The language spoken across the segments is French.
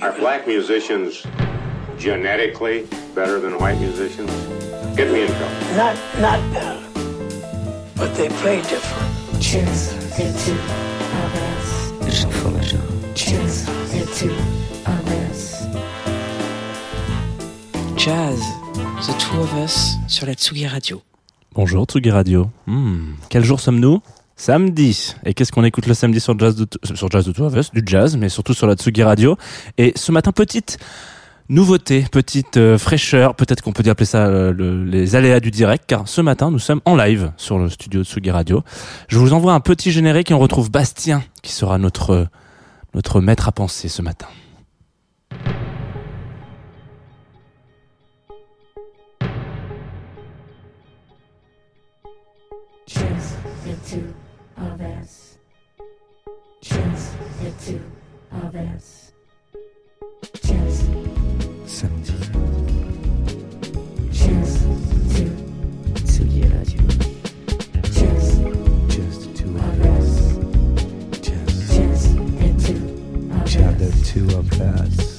Are black musicians genetically better than white musicians? Get me in trouble. Not not better, but they play different. The two of us. Choose the two of us. Jazz, The Two of Us sur la Tsugi Radio. Bonjour Tsugi Radio. Hmm, Quel jour sommes-nous? Samedi. Et qu'est-ce qu'on écoute le samedi sur Jazz de, sur Jazz de Du jazz, mais surtout sur la Tsugi Radio. Et ce matin, petite nouveauté, petite euh, fraîcheur, peut-être qu'on peut appeler ça euh, le- les aléas du direct, car ce matin, nous sommes en live sur le studio Tsugi Radio. Je vous envoie un petit générique et on retrouve Bastien, qui sera notre, notre maître à penser ce matin. Of us. Choose. Samedi, Choose two. Tsugi Radio. Choose just two of of us. us. Just, Choose the two of just the us. two of us.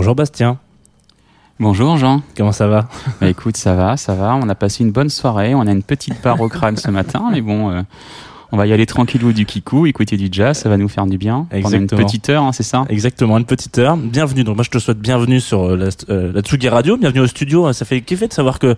Bonjour Bastien, Bonjour Jean. comment ça va Bah écoute, ça va, ça va. On a passé une bonne soirée. On a une petite barre au crâne ce matin, mais bon, euh, on va y aller tranquillou du kikou, écouter du jazz, ça va nous faire du bien. Pendant une Exactement. petite heure, hein, c'est ça Exactement, une petite heure. Bienvenue. Donc moi je te souhaite bienvenue sur euh, la, euh, la Tsugi Radio, bienvenue au studio. Ça fait kiffer de savoir que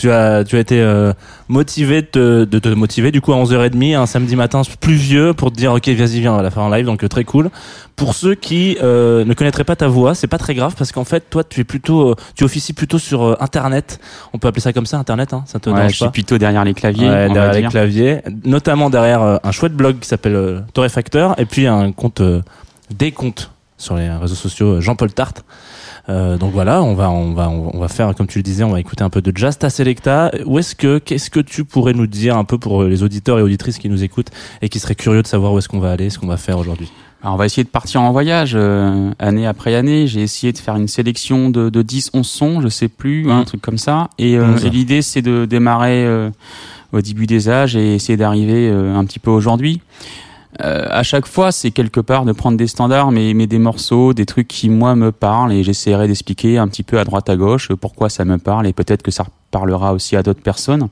tu as tu as été euh, motivé de te, de te motiver du coup à 11h30 un samedi matin pluvieux pour te dire OK, vas-y viens, on va la faire en live donc euh, très cool. Pour ceux qui euh, ne connaîtraient pas ta voix, c'est pas très grave parce qu'en fait toi tu es plutôt tu officies plutôt sur internet. On peut appeler ça comme ça internet hein, ça te Ouais, dérange je suis plutôt derrière les claviers, Ouais, on derrière va les dire. claviers, notamment derrière un chouette blog qui s'appelle Torréfacteur et puis un compte des comptes sur les réseaux sociaux euh, Jean-Paul Tarte. Euh, donc voilà, on va on va on va faire comme tu le disais, on va écouter un peu de jazz ta selecta. Où est-ce que qu'est-ce que tu pourrais nous dire un peu pour euh, les auditeurs et auditrices qui nous écoutent et qui seraient curieux de savoir où est-ce qu'on va aller, ce qu'on va faire aujourd'hui? Alors, on va essayer de partir en voyage euh, année après année. J'ai essayé de faire une sélection de, de 10, 11 sons, je sais plus, un Mm. truc comme ça. Et, euh, 11. et l'idée, c'est de démarrer euh, au début des âges et essayer d'arriver euh, un petit peu aujourd'hui. Euh, à chaque fois, c'est quelque part de prendre des standards, mais, mais des morceaux, des trucs qui moi me parlent, et j'essaierai d'expliquer un petit peu à droite à gauche pourquoi ça me parle, et peut-être que ça parlera aussi à d'autres personnes.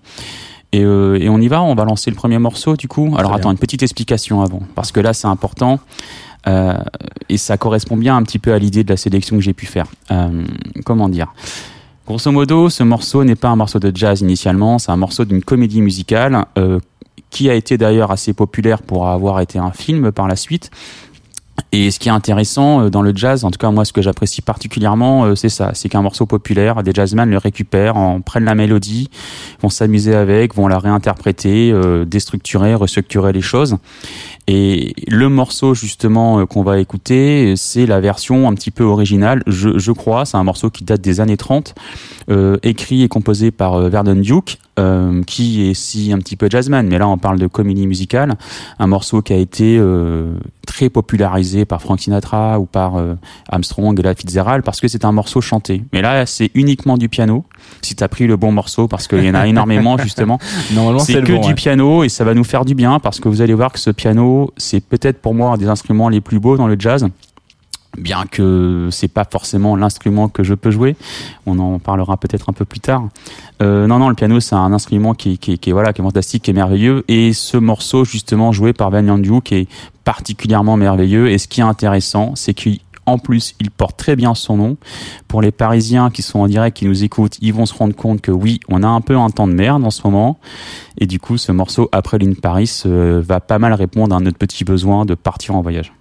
Et, euh, et on y va, on va lancer le premier morceau du coup. Alors attends, bien. une petite explication avant, parce que là c'est important. Euh, et ça correspond bien un petit peu à l'idée de la sélection que j'ai pu faire. Euh, comment dire? Grosso modo, ce morceau n'est pas un morceau de jazz initialement, c'est un morceau d'une comédie musicale euh, qui a été d'ailleurs assez populaire pour avoir été un film par la suite. Et ce qui est intéressant euh, dans le jazz, en tout cas moi ce que j'apprécie particulièrement, euh, c'est ça, c'est qu'un morceau populaire, des jazzmen le récupèrent, en prennent la mélodie, vont s'amuser avec, vont la réinterpréter, euh, déstructurer, restructurer les choses. Et le morceau justement euh, qu'on va écouter, c'est la version un petit peu originale, je, je crois. C'est un morceau qui date des années 30, euh, écrit et composé par Verdon Duke, euh, qui est si un petit peu jazzman, mais là on parle de comédie musicale. Un morceau qui a été euh, très popularisé par Frank Sinatra ou par euh, Armstrong et la Fitzgerald parce que c'est un morceau chanté. Mais là c'est uniquement du piano. Si t'as pris le bon morceau, parce qu'il y en a énormément justement. Normalement C'est que bon, du ouais. piano et ça va nous faire du bien parce que vous allez voir que ce piano, c'est peut-être pour moi un des instruments les plus beaux dans le jazz. Bien que c'est pas forcément l'instrument que je peux jouer, on en parlera peut-être un peu plus tard. Euh, non, non, le piano c'est un instrument qui, qui, qui voilà, qui est fantastique, qui est merveilleux. Et ce morceau justement joué par Van Yandu qui est particulièrement merveilleux. Et ce qui est intéressant, c'est qu'en plus il porte très bien son nom. Pour les Parisiens qui sont en direct, qui nous écoutent, ils vont se rendre compte que oui, on a un peu un temps de merde en ce moment. Et du coup, ce morceau après l'In Paris euh, va pas mal répondre à notre petit besoin de partir en voyage.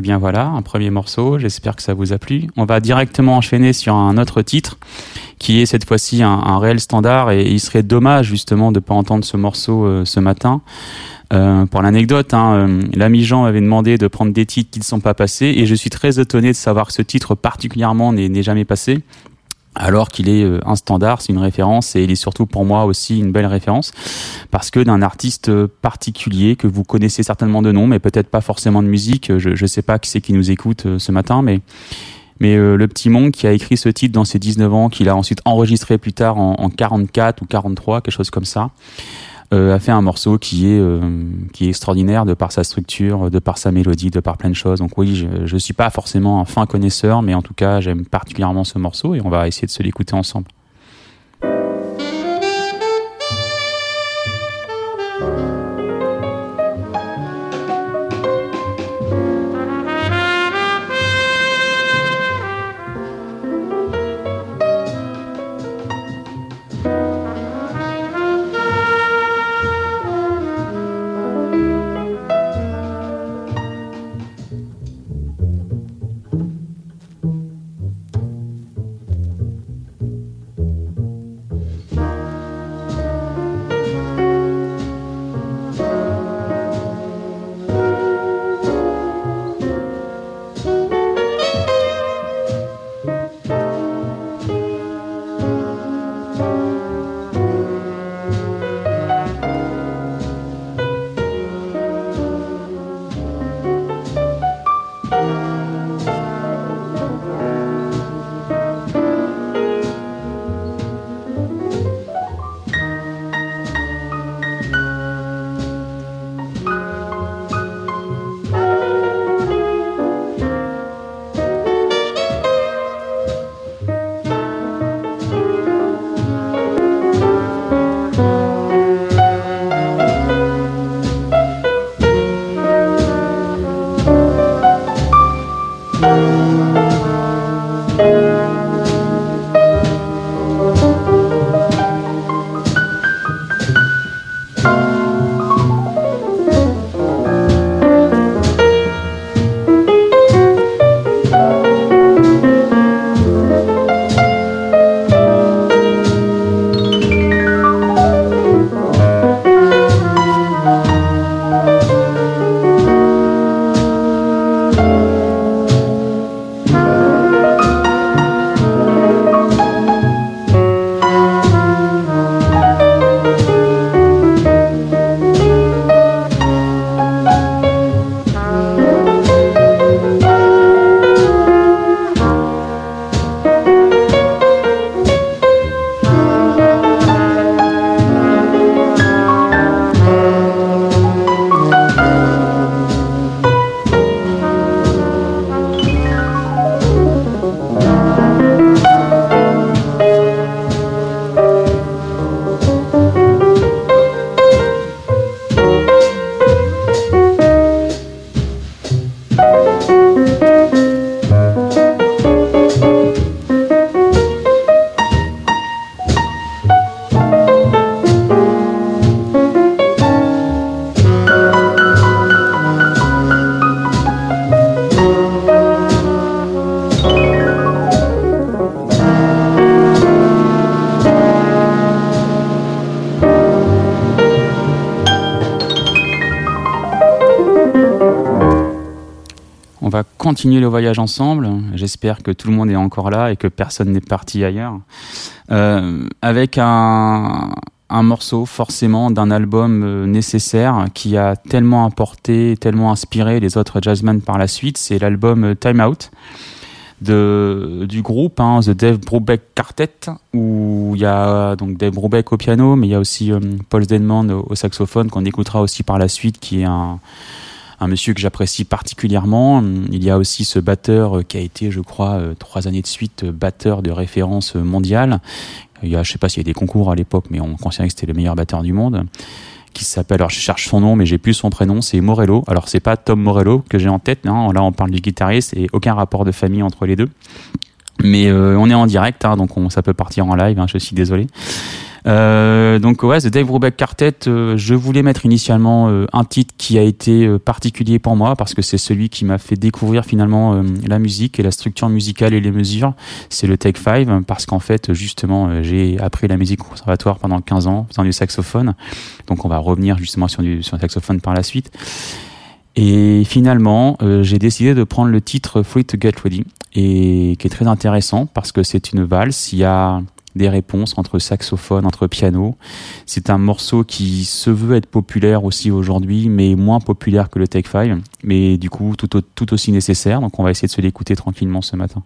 Bien voilà, un premier morceau, j'espère que ça vous a plu. On va directement enchaîner sur un autre titre qui est cette fois-ci un, réel standard et il serait dommage justement de pas entendre ce morceau euh, ce matin. Euh, pour l'anecdote, hein, euh, l'ami Jean avait demandé de prendre des titres qui ne sont pas passés et je suis très étonné de savoir que ce titre particulièrement n'est jamais passé alors qu'il est euh, un standard, c'est une référence et il est surtout pour moi aussi une belle référence parce que d'un artiste euh, particulier que vous connaissez certainement de nom mais peut-être pas forcément de musique, je ne sais pas qui c'est qui nous écoute euh, ce matin mais mais euh, le petit Monk qui a écrit ce titre dans ses 19 ans, qu'il a ensuite enregistré plus tard en, en 44 ou 43, quelque chose comme ça, euh, a fait un morceau qui est euh, qui est extraordinaire de par sa structure, de par sa mélodie, de par plein de choses. Donc oui, je je suis pas forcément un fin connaisseur, mais en tout cas j'aime particulièrement ce morceau et on va essayer de se l'écouter ensemble. Continuer le voyage ensemble. J'espère que tout le monde est encore là et que personne n'est parti ailleurs. Euh, avec un, morceau forcément d'un album euh, nécessaire qui a tellement apporté, tellement inspiré les autres jazzmen par la suite. C'est l'album euh, Time Out du groupe, hein, The Dave Brubeck Quartet, où il y a donc Dave Brubeck au piano, mais il y a aussi Paul Denman au saxophone qu'on écoutera aussi par la suite, qui est un, un monsieur que j'apprécie particulièrement. Il y a aussi ce batteur euh, qui a été, je crois, euh, trois années de suite euh, batteur de référence mondiale. Il y a, je sais pas s'il y a des concours à l'époque, mais on considérait que c'était le meilleur batteur du monde. Qui s'appelle, alors je cherche son nom, mais j'ai plus son prénom, c'est Morello. Alors c'est pas Tom Morello que j'ai en tête, hein. là on parle du guitariste et aucun rapport de famille entre les deux. Mais on est en direct, hein, donc on, ça peut partir en live, hein, je suis désolé. Euh, donc ouais, The Dave Brubeck Quartet, euh, je voulais mettre initialement euh, un titre qui a été euh, particulier pour moi parce que c'est celui qui m'a fait découvrir finalement euh, la musique et la structure musicale et les mesures. C'est le Take 5 parce qu'en fait justement euh, j'ai appris la musique au conservatoire pendant 15 ans faisant du saxophone. Donc on va revenir justement sur du sur le saxophone par la suite. Et finalement, euh, j'ai décidé de prendre le titre Free to Get Ready, et qui est très intéressant parce que c'est une valse. Il y a des réponses entre saxophone, entre piano. C'est un morceau qui se veut être populaire aussi aujourd'hui, mais moins populaire que le Take 5, mais du coup tout, tout aussi nécessaire. Donc on va essayer de se l'écouter tranquillement ce matin.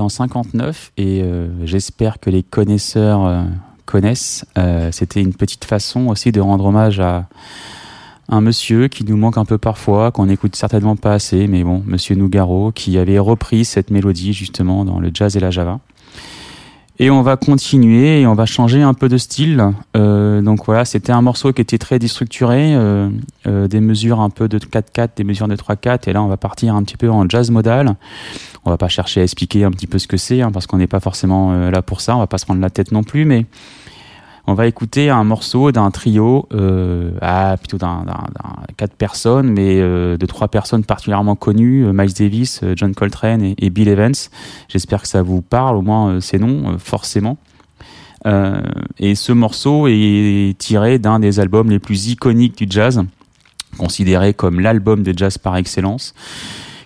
En 59 et euh, j'espère que les connaisseurs euh, connaissent. Euh, C'était une petite façon aussi de rendre hommage à un monsieur qui nous manque un peu parfois, qu'on écoute certainement pas assez, mais bon, monsieur Nougaro, qui avait repris cette mélodie justement dans le jazz et la java. Et on va continuer et on va changer un peu de style. Euh, donc voilà, c'était un morceau qui était très déstructuré, euh, euh, des mesures un peu de 4-4, des mesures de 3-4. Et là, on va partir un petit peu en jazz modal. On va pas chercher à expliquer un petit peu ce que c'est, hein, parce qu'on n'est pas forcément là pour ça. On va pas se prendre la tête non plus, mais on va écouter un morceau d'un trio, euh, ah, plutôt d'un, quatre personnes, mais euh, de trois personnes particulièrement connues, euh, Miles Davis, euh, John Coltrane et, et Bill Evans. J'espère que ça vous parle, au moins euh, ces noms, forcément. Et ce morceau est tiré d'un des albums les plus iconiques du jazz, considéré comme l'album de jazz par excellence,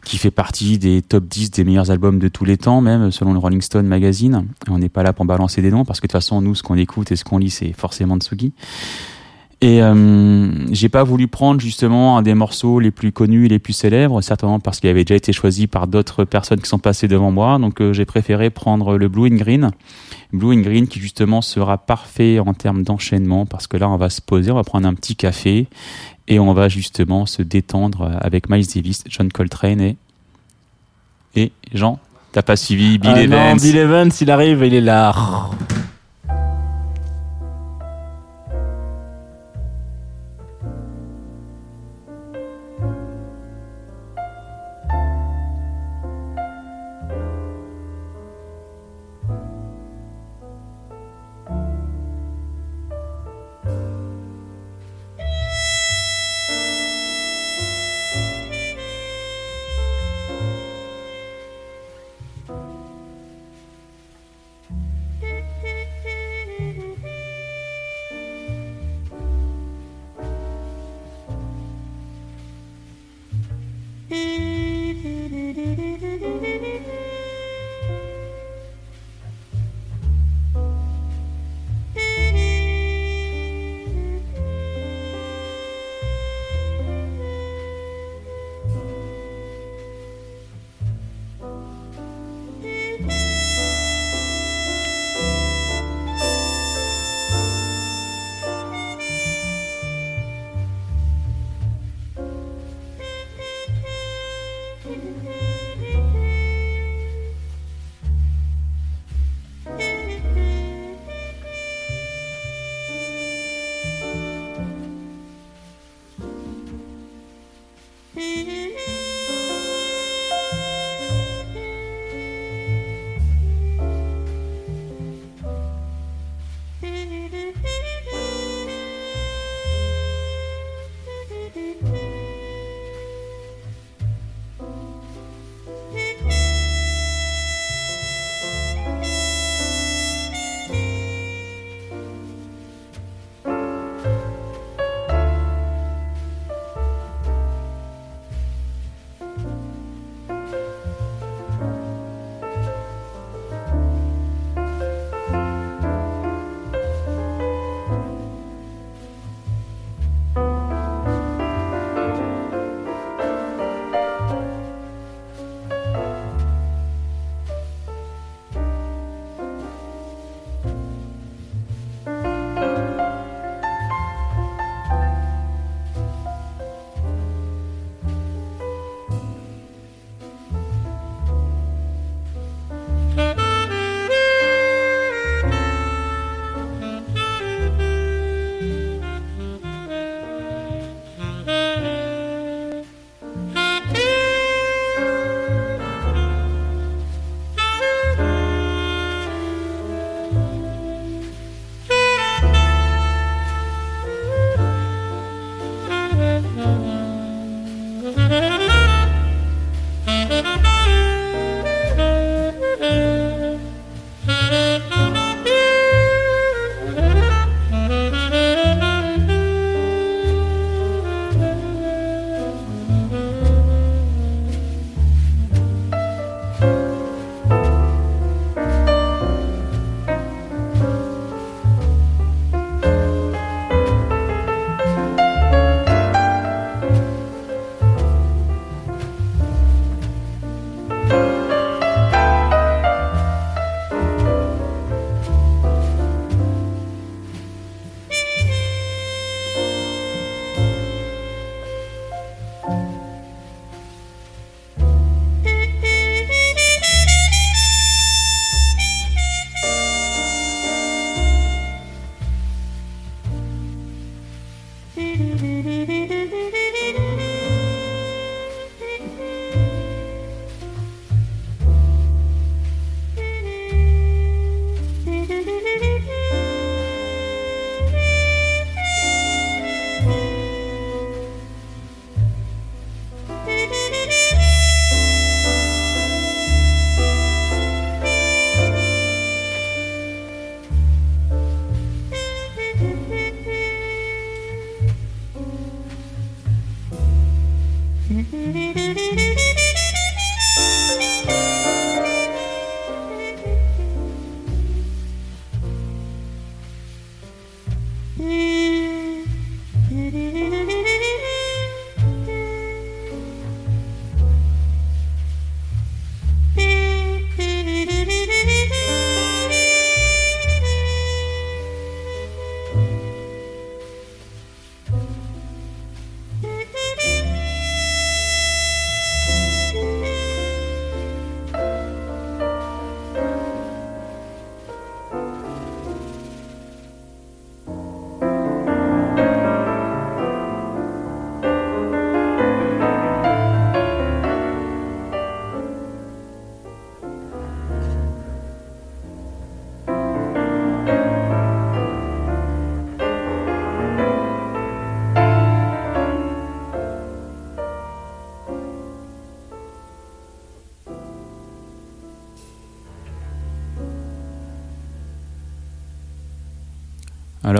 qui fait partie des top 10 des meilleurs albums de tous les temps, même selon le Rolling Stone magazine. On n'est pas là pour balancer des noms, parce que de toute façon, nous, ce qu'on écoute et ce qu'on lit, c'est forcément Tsugi. Et euh, j'ai pas voulu prendre justement un des morceaux les plus connus, les plus célèbres, certainement parce qu'il avait déjà été choisi par d'autres personnes qui sont passées devant moi. Donc euh, j'ai préféré prendre le Blue and Green, Blue and Green qui justement sera parfait en termes d'enchaînement parce que là on va se poser, on va prendre un petit café et on va justement se détendre avec Miles Davis, John Coltrane et et Jean. T'as pas suivi Bill Ah non, Evans Bill Evans, il arrive, il est là.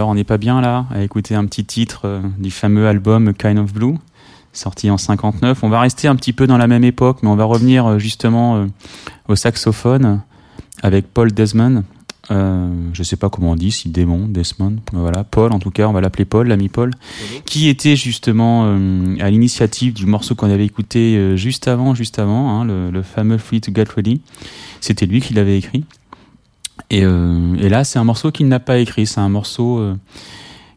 Alors, on n'est pas bien là à écouter un petit titre euh, du fameux album Kind of Blue, sorti en 59. On va rester un petit peu dans la même époque, mais on va revenir euh, justement euh, au saxophone avec Paul Desmond. Je sais pas comment on dit, si démon, Desmond, voilà, Paul en tout cas, on va l'appeler Paul, l'ami Paul, qui était justement à l'initiative du morceau qu'on avait écouté juste avant, juste avant, hein, le, le fameux Free to Get Ready. C'était lui qui l'avait écrit. Et, euh, et là, c'est un morceau qu'il n'a pas écrit, c'est un morceau euh,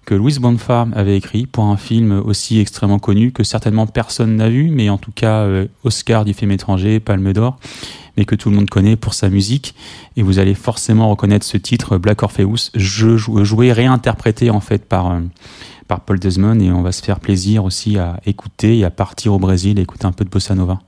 que Louis Bonfart avait écrit pour un film aussi extrêmement connu que certainement personne n'a vu, mais en tout cas euh, Oscar du film étranger, Palme d'Or, mais que tout le monde connaît pour sa musique. Et vous allez forcément reconnaître ce titre, Black Orpheus, jeu, jou- joué, réinterprété en fait par, euh, par Paul Desmond. Et on va se faire plaisir aussi à écouter et à partir au Brésil écouter un peu de bossa nova.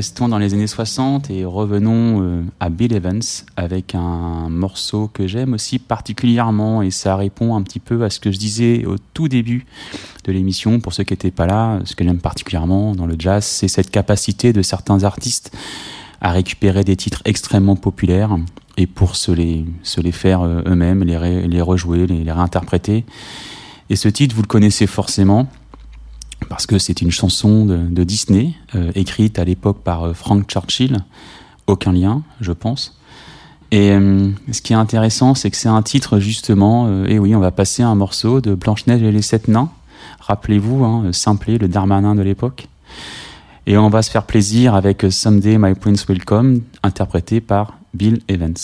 Restons dans les années 60 et revenons euh, à Bill Evans avec un morceau que j'aime aussi particulièrement et ça répond un petit peu à ce que je disais au tout début de l'émission. Pour ceux qui n'étaient pas là, ce que j'aime particulièrement dans le jazz, c'est cette capacité de certains artistes à récupérer des titres extrêmement populaires et pour se les, se les faire euh, eux-mêmes, les, les rejouer, les, les réinterpréter. Et ce titre, vous le connaissez forcément parce que c'est une chanson de, Disney, euh, écrite à l'époque par euh, Frank Churchill. Aucun lien, je pense. Et euh, ce qui est intéressant, c'est que c'est un titre justement, et oui, on va passer un morceau de Blanche-Neige et les Sept Nains. Rappelez-vous, hein, Simplet, le Darmanin de l'époque. Et on va se faire plaisir avec Someday My Prince Will Come, interprété par Bill Evans.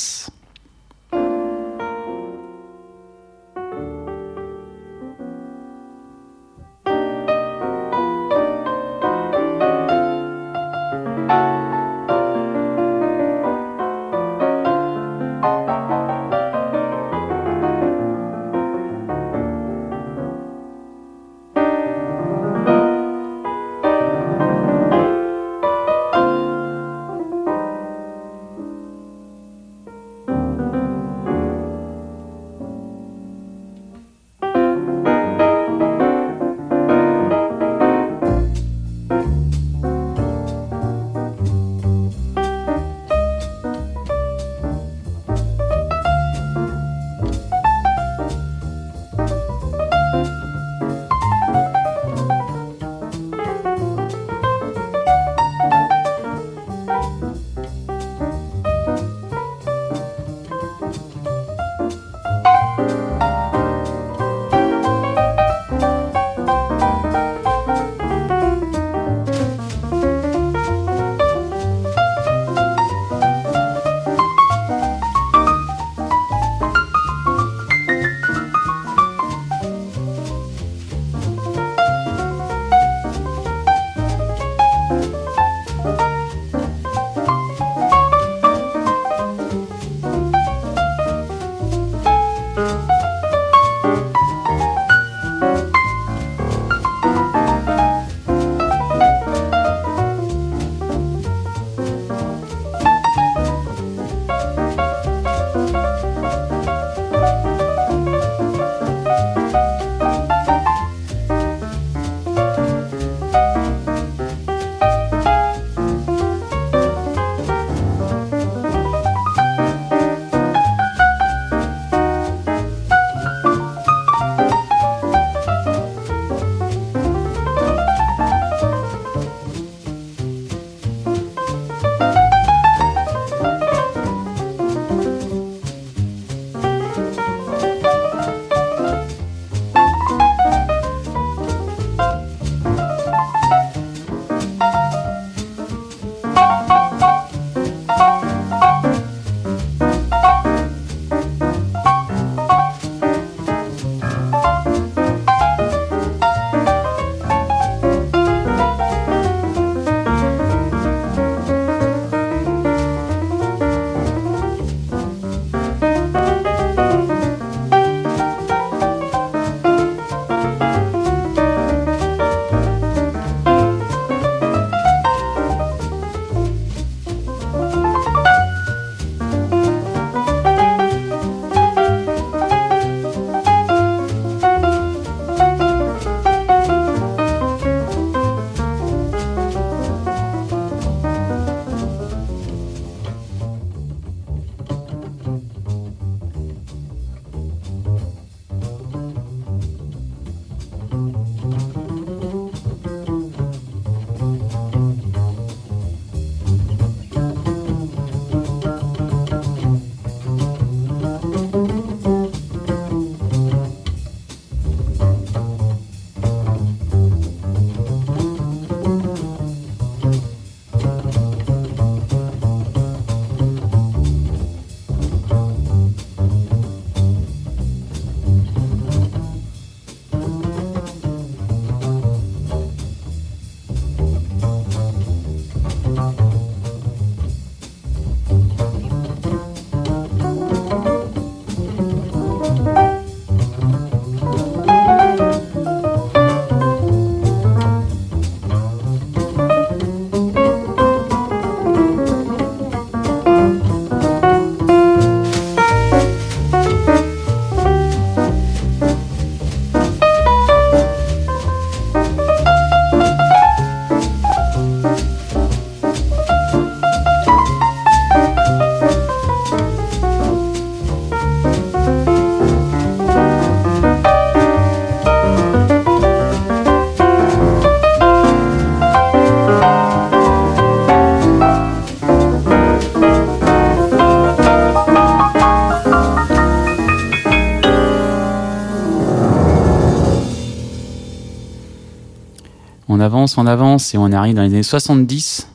Avance, on avance et on arrive dans les années 70.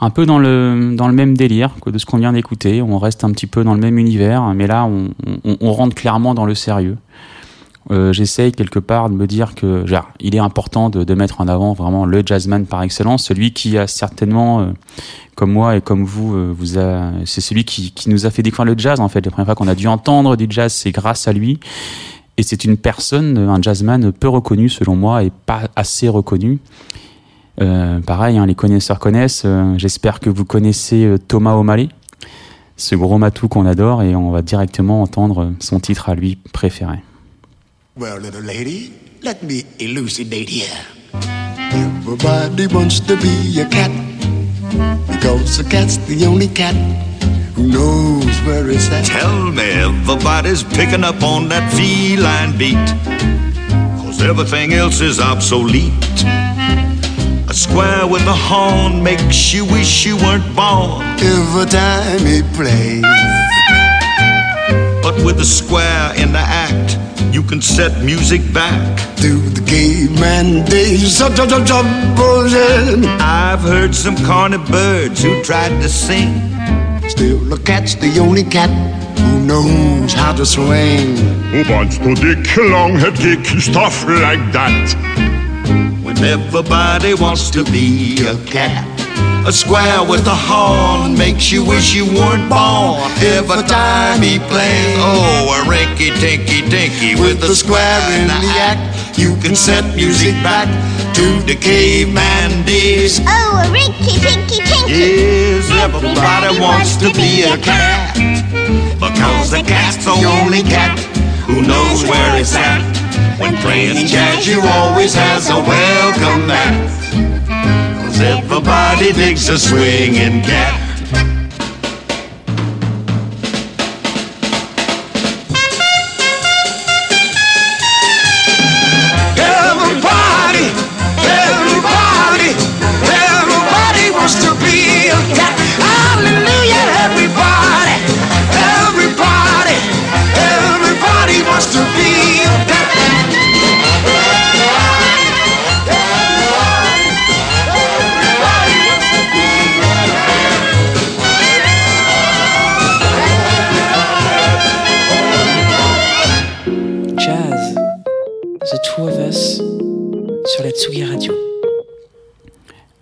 Un peu dans le, dans le même délire que de ce qu'on vient d'écouter. On reste un petit peu dans le même univers, mais là, on, on, rentre clairement dans le sérieux. Euh, J'essaye quelque part de me dire que il est important de, de mettre en avant vraiment le jazzman par excellence, celui qui a certainement, euh, comme moi et comme vous, euh, vous c'est celui qui, qui nous a fait découvrir le jazz en fait. La première fois qu'on a dû entendre du jazz, c'est grâce à lui. Et c'est une personne, un jazzman peu reconnu selon moi et pas assez reconnu. Euh, pareil, hein, les connaisseurs connaissent. Euh, J'espère que vous connaissez euh, Thomas O'Malley, ce gros matou qu'on adore, et on va directement entendre son titre à lui préféré. Well, little lady, let me elucidate here. Everybody wants to be a cat because a cat's the only cat who knows where it's at. Tell me everybody's picking up on that feline beat. Cause everything else is obsolete. A square with a horn makes you wish you weren't born. Every time he plays, But with a square in the act, you can set music back. to the days, up, up, up, bullshit. I've heard some corny birds who tried to sing. Still, a cat's the only cat who knows how to swing. Who wants to dick long head kick stuff like that? When everybody wants to be a cat. A square with a horn makes you wish you weren't born. Every time he plays, oh, a rinky tinky dinky with a square in the act. You can set music back to the caveman days. Oh, a rinky tinky tinky. Yes, everybody wants to be a cat. Because the cat's the only cat who knows where it's at. When playing jazz, you always has a welcome mat. Cause everybody digs a swinging cat.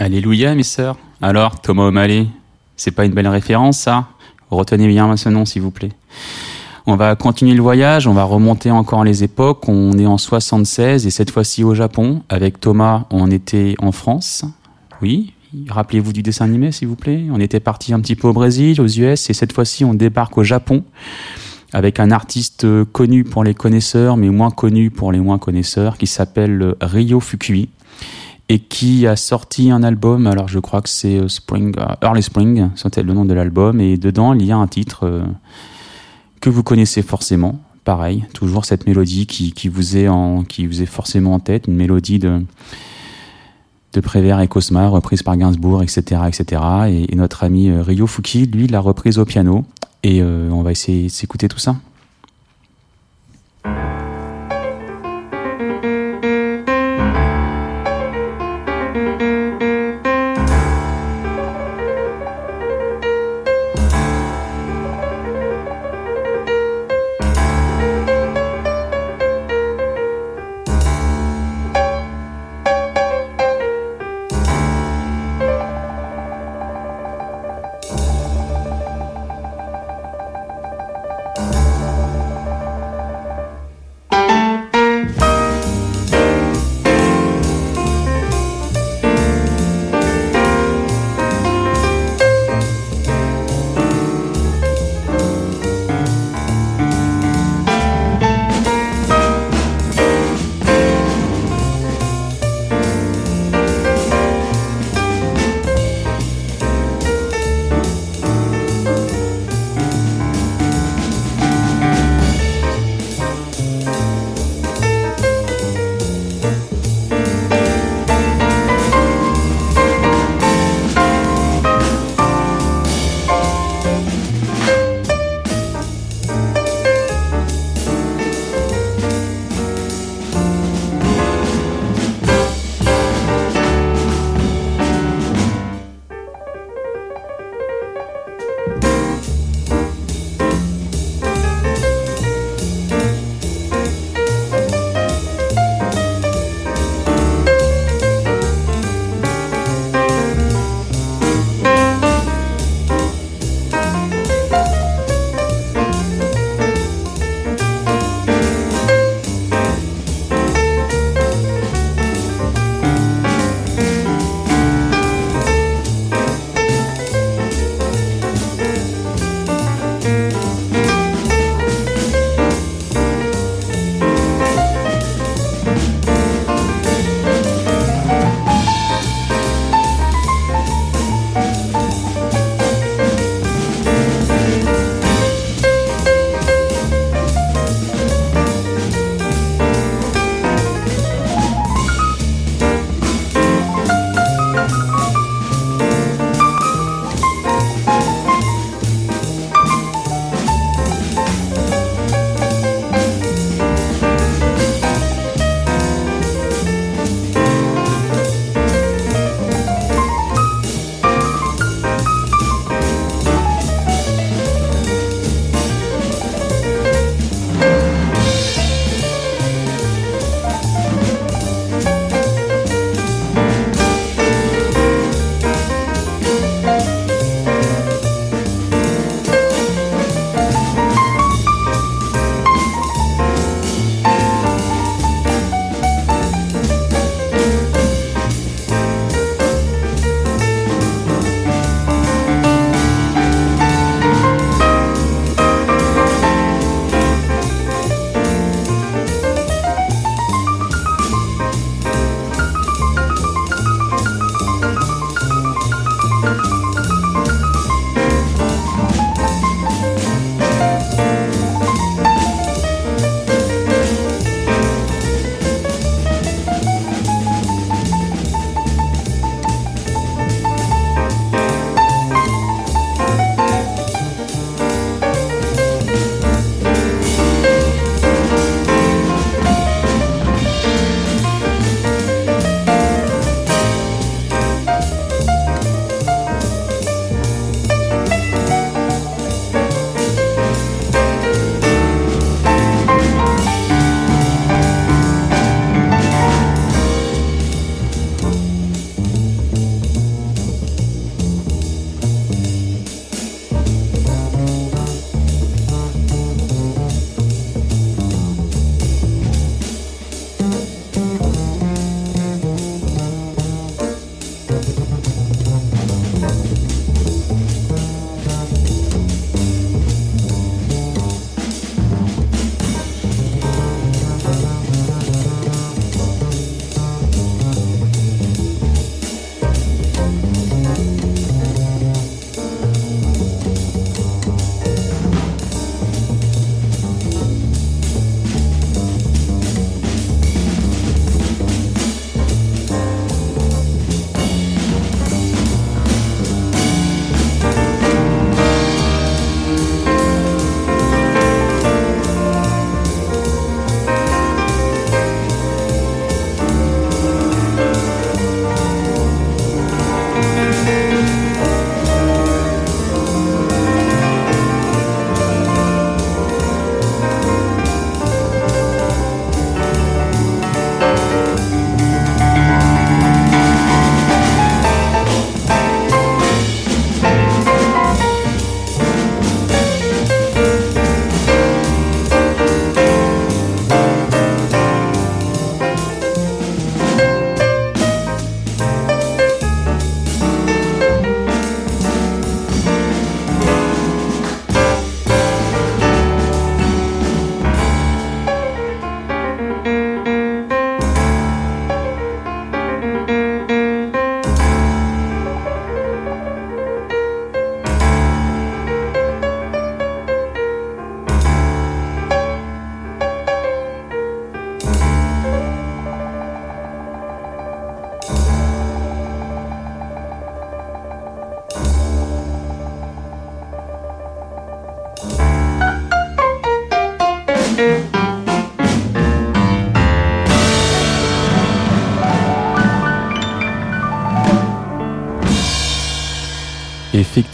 Alléluia, mes sœurs. Alors, Thomas O'Malley, c'est pas une belle référence, ça? Retenez bien ce nom, s'il vous plaît. On va continuer le voyage, on va remonter encore les époques. On est en 76 et cette fois-ci au Japon. Avec Thomas, on était en France. Oui, rappelez-vous du dessin animé, s'il vous plaît. On était parti un petit peu au Brésil, aux US, et cette fois-ci, on débarque au Japon avec un artiste connu pour les connaisseurs, mais moins connu pour les moins connaisseurs, qui s'appelle Ryo Fukui et qui a sorti un album. Alors, je crois que c'est euh, Spring, euh, Early Spring, c'était le nom de l'album, et dedans il y a un titre euh, que vous connaissez forcément. Pareil, toujours cette mélodie qui, vous est en, qui vous est forcément en tête, une mélodie de de Prévert et Cosma, reprise par Gainsbourg, etc., etc. Et, notre ami Ryo Fuki, lui, l'a reprise au piano. Et on va essayer de s'écouter tout ça.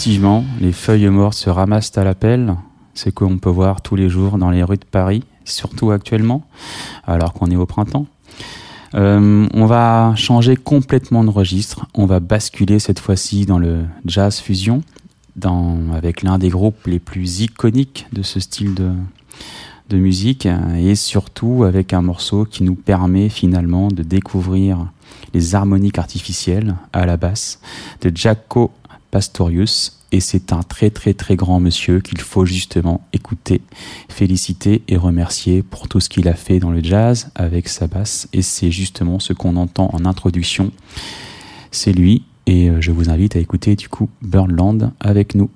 Effectivement, les feuilles mortes se ramassent à la pelle. C'est qu'on peut voir tous les jours dans les rues de Paris, surtout actuellement, alors qu'on est au printemps. Euh, on va changer complètement de registre. On va basculer cette fois-ci dans le jazz fusion, avec l'un des groupes les plus iconiques de ce style de, de musique, et surtout avec un morceau qui nous permet finalement de découvrir les harmoniques artificielles à la basse de Jaco Pastorius. Et c'est un très très très grand monsieur qu'il faut justement écouter, féliciter et remercier pour tout ce qu'il a fait dans le jazz avec sa basse. Et c'est justement ce qu'on entend en introduction. C'est lui. Et euh, je vous invite à écouter du coup Burnland avec nous.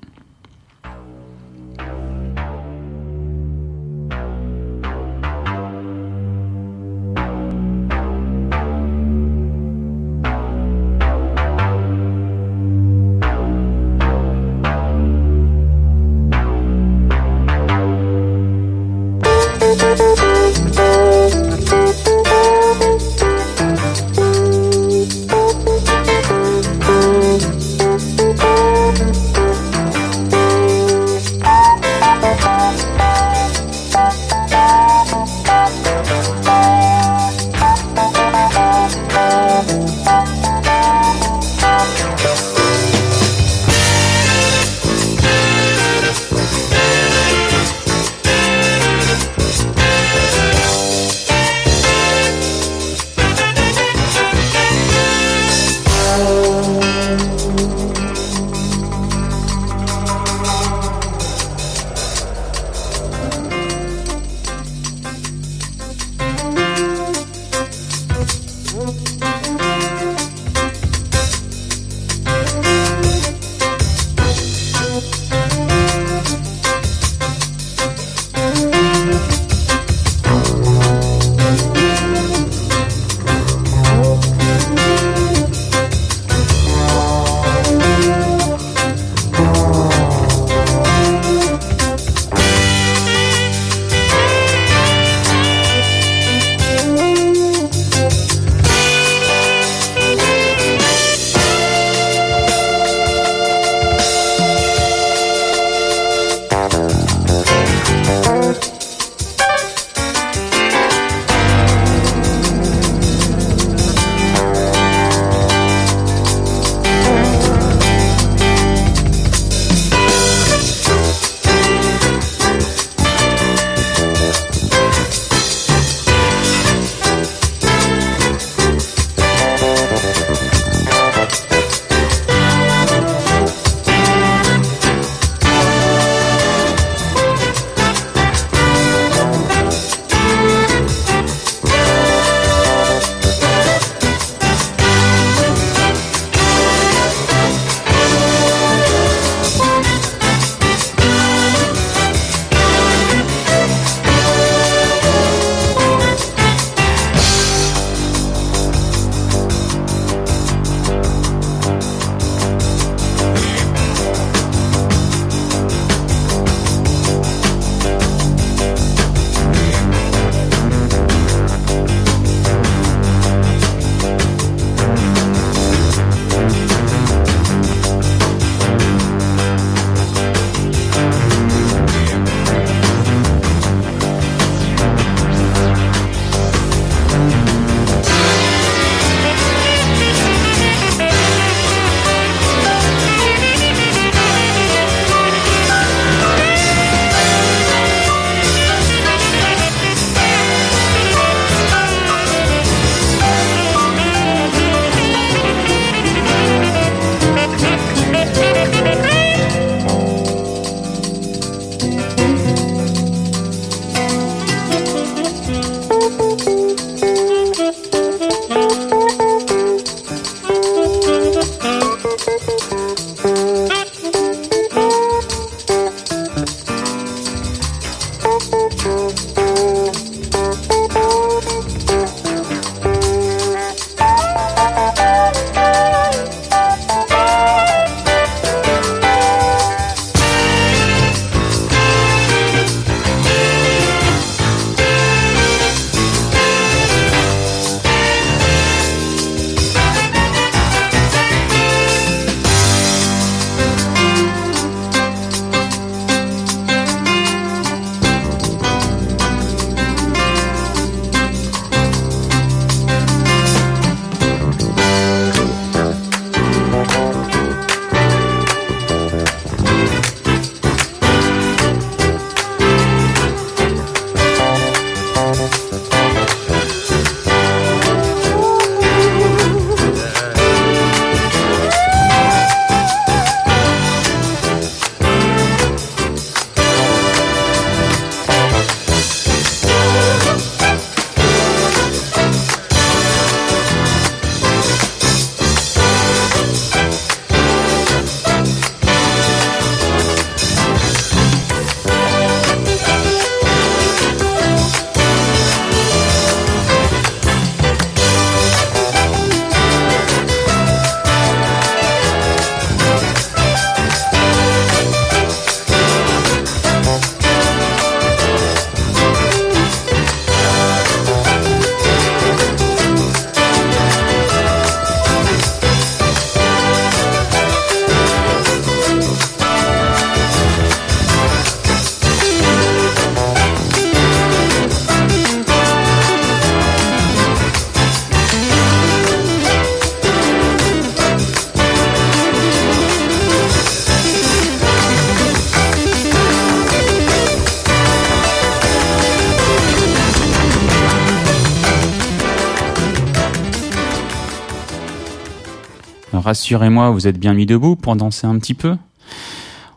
Rassurez-moi, vous êtes bien mis debout pour danser un petit peu.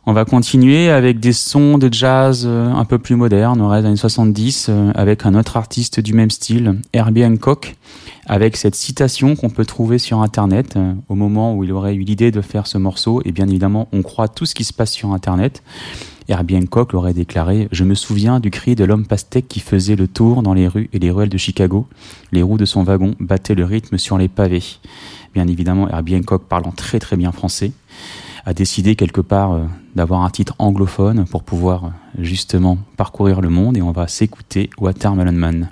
On va continuer avec des sons de jazz euh, un peu plus modernes, on reste dans années 70, euh, avec un autre artiste du même style, Herbie Hancock, avec cette citation qu'on peut trouver sur Internet euh, au moment où il aurait eu l'idée de faire ce morceau. Et bien évidemment, on croit tout ce qui se passe sur Internet. Herbie Hancock aurait déclaré Je me souviens du cri de l'homme pastèque qui faisait le tour dans les rues et les ruelles de Chicago. Les roues de son wagon battaient le rythme sur les pavés. Bien évidemment, Herbie Hancock, parlant très très bien français, a décidé quelque part euh, d'avoir un titre anglophone pour pouvoir euh, justement parcourir le monde et on va s'écouter Watermelon Man.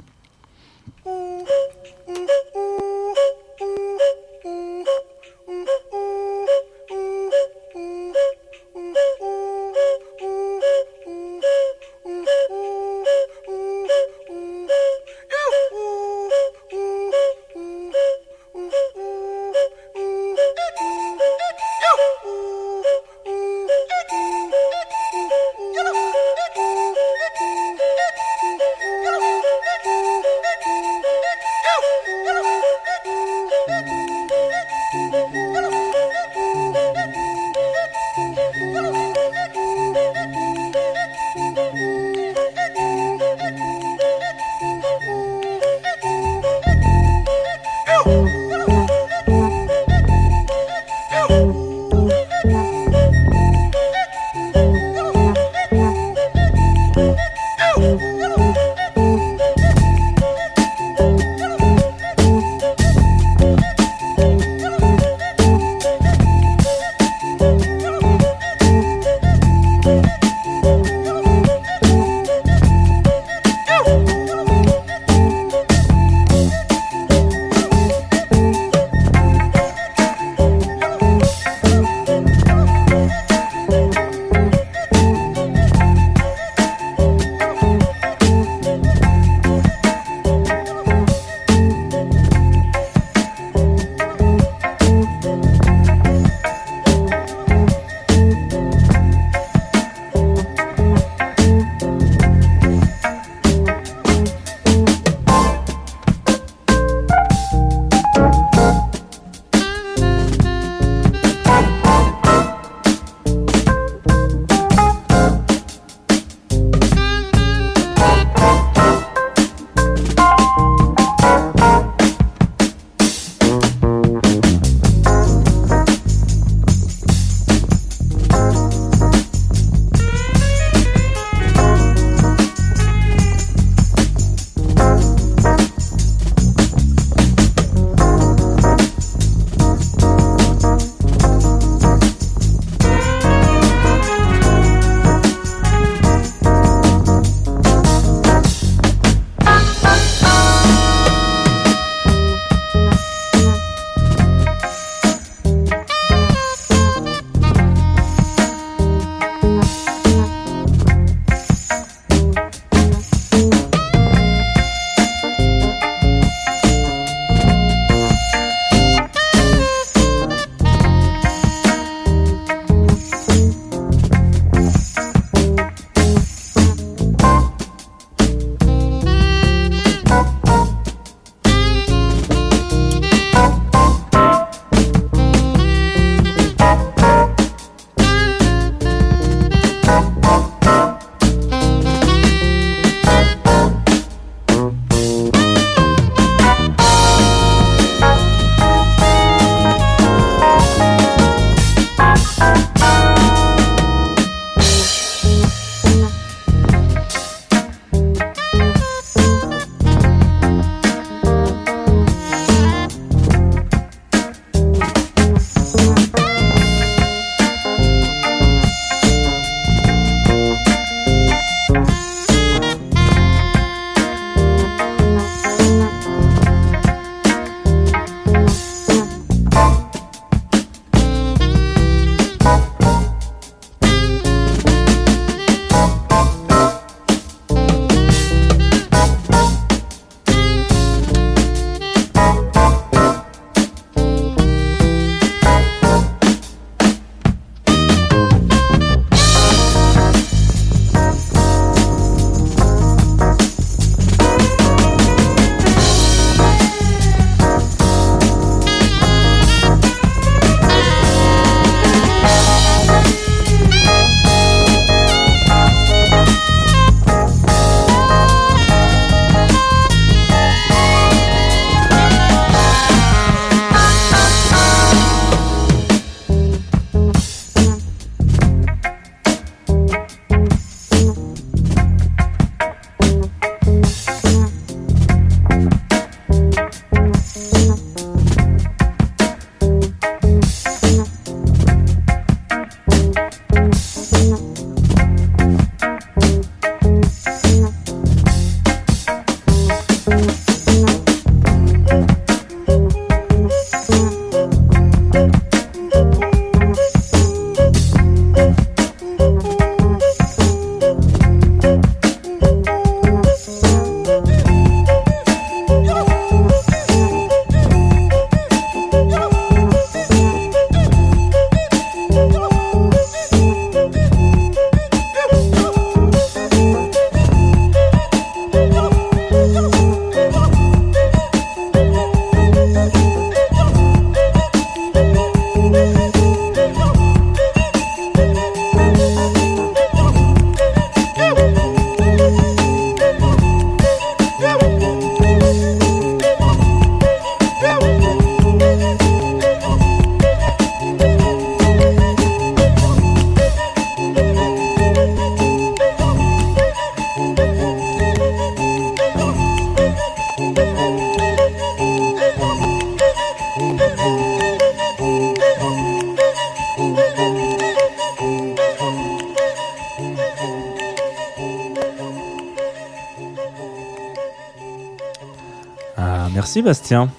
Merci Bastien.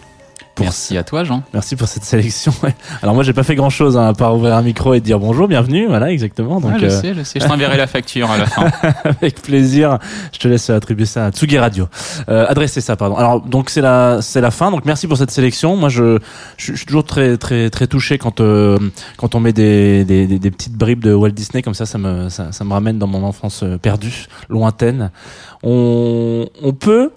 Pour Merci à toi, Jean. Merci pour cette sélection. ouais. Alors moi j'ai pas fait grand chose à part ouvrir un micro et dire bonjour, bienvenue, voilà exactement. Donc Ah, je euh, sais, je sais. Je t'enverrai la facture à la fin. avec plaisir, je te laisse attribuer ça à Tsugi Radio. Euh, adresser ça, pardon. Alors donc c'est la c'est la fin. Donc merci pour cette sélection. Moi je je, je suis toujours très très très touché quand euh, quand on met des, des petites bribes de Walt Disney comme ça, ça me ça, ça me ramène dans mon enfance euh, perdue, lointaine. On on peut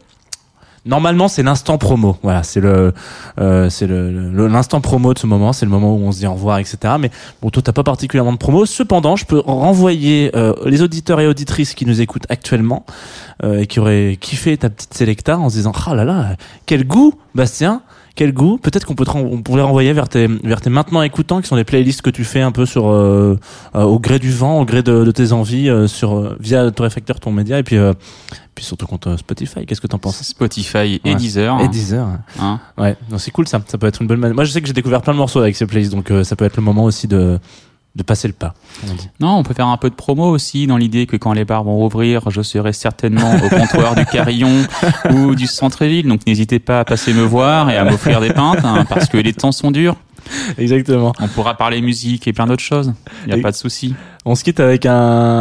Normalement, c'est l'instant promo. Voilà, c'est le, euh, c'est le, l'instant promo de ce moment. C'est le moment où on se dit au revoir, etc. Mais bon, toi, t'as pas particulièrement de promo. Cependant, je peux renvoyer euh, les auditeurs et auditrices qui nous écoutent actuellement euh, et qui auraient kiffé ta petite sélecta en se disant, ah là là, quel goût, Bastien. Quel goût Peut-être qu'on peut te on pourrait renvoyer vers tes vers tes maintenant écoutants qui sont des playlists que tu fais un peu sur euh, euh, au gré du vent, au gré de, de tes envies euh, sur euh, via Torréfacteur ton média et puis euh, puis surtout contre Spotify. Qu'est-ce que t'en penses? Spotify et Ouais. Deezer. Et Deezer. Hein? Ouais, non, c'est cool ça. Ça peut être une bonne manière. Moi, je sais que j'ai découvert plein de morceaux avec ces playlists, donc euh, ça peut être le moment aussi de de passer le pas. comme on dit. Non, on peut faire un peu de promo aussi dans l'idée que quand les bars vont rouvrir, je serai certainement au comptoir du Carillon ou du centre-ville. Donc n'hésitez pas à passer me voir et à m'offrir des pintes hein, parce que les temps sont durs. Exactement. On pourra parler musique et plein d'autres choses. Il n'y a Et- pas de souci. On se quitte avec un,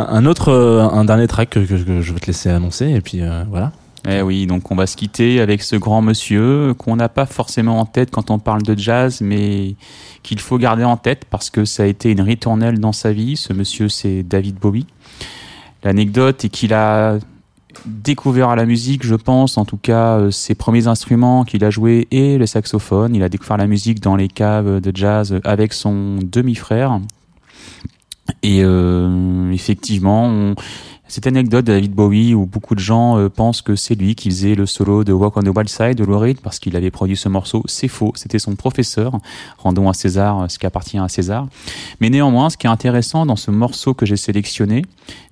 un autre, euh, un dernier track que, que- que je vais te laisser annoncer, et puis euh, voilà. Eh oui, donc on va se quitter avec ce grand monsieur qu'on n'a pas forcément en tête quand on parle de jazz, mais qu'il faut garder en tête parce que ça a été une ritournelle dans sa vie. Ce monsieur, c'est David Bowie. L'anecdote est qu'il a découvert la musique, je pense, en tout cas, euh, ses premiers instruments qu'il a joués et le saxophone. Il a découvert la musique dans les caves de jazz avec son demi-frère. Et euh, effectivement, on- cette anecdote de David Bowie où beaucoup de gens euh, pensent que c'est lui qui faisait le solo de Walk on the Wild Side de Lou parce qu'il avait produit ce morceau. C'est faux, c'était son professeur. Rendons à César euh, ce qui appartient à César. Mais néanmoins, ce qui est intéressant dans ce morceau que j'ai sélectionné,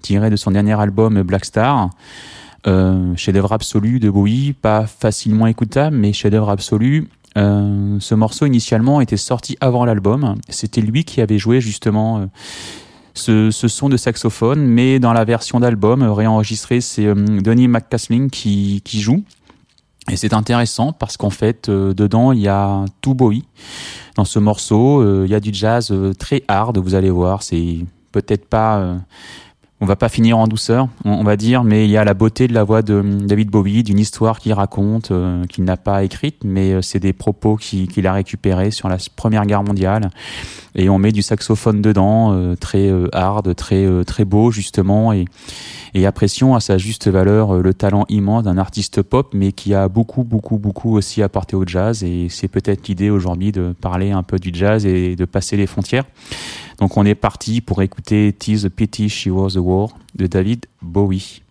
tiré de son dernier album Black Star, euh, chef-d'œuvre absolu de Bowie, pas facilement écoutable, mais chef-d'œuvre absolu. Ce morceau initialement était sorti avant l'album. C'était lui qui avait joué justement ce, ce son de saxophone, mais dans la version d'album euh, réenregistrée, c'est euh, Donny McCaslin qui, qui joue. Et c'est intéressant parce qu'en fait, euh, dedans, il y a tout Bowie. Dans ce morceau, euh, il y a du jazz euh, très hard, vous allez voir. C'est peut-être pas. On va pas finir en douceur, on, va dire, mais il y a la beauté de la voix de hum, David Bowie, d'une histoire qu'il raconte, euh, qu'il n'a pas écrite, mais euh, c'est des propos qui- qu'il a récupérés sur la Première Guerre mondiale. Et on met du saxophone dedans, euh, très hard, très très beau justement, et, et apprécions à sa juste valeur le talent immense d'un artiste pop, mais qui a beaucoup beaucoup beaucoup aussi apporté au jazz. Et c'est peut-être l'idée aujourd'hui de parler un peu du jazz et de passer les frontières. Donc on est parti pour écouter Tis a Pity She Was a War de David Bowie.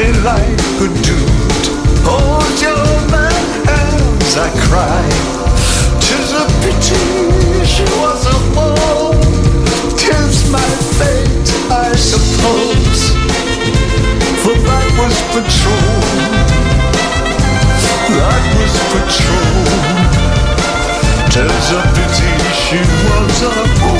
Punched me like a dude. Hold your man hands, I cried. Tis a pity she was a woe. Tis my fate, I suppose. For that was patrol. That was patrol. Tis a pity she was a woe.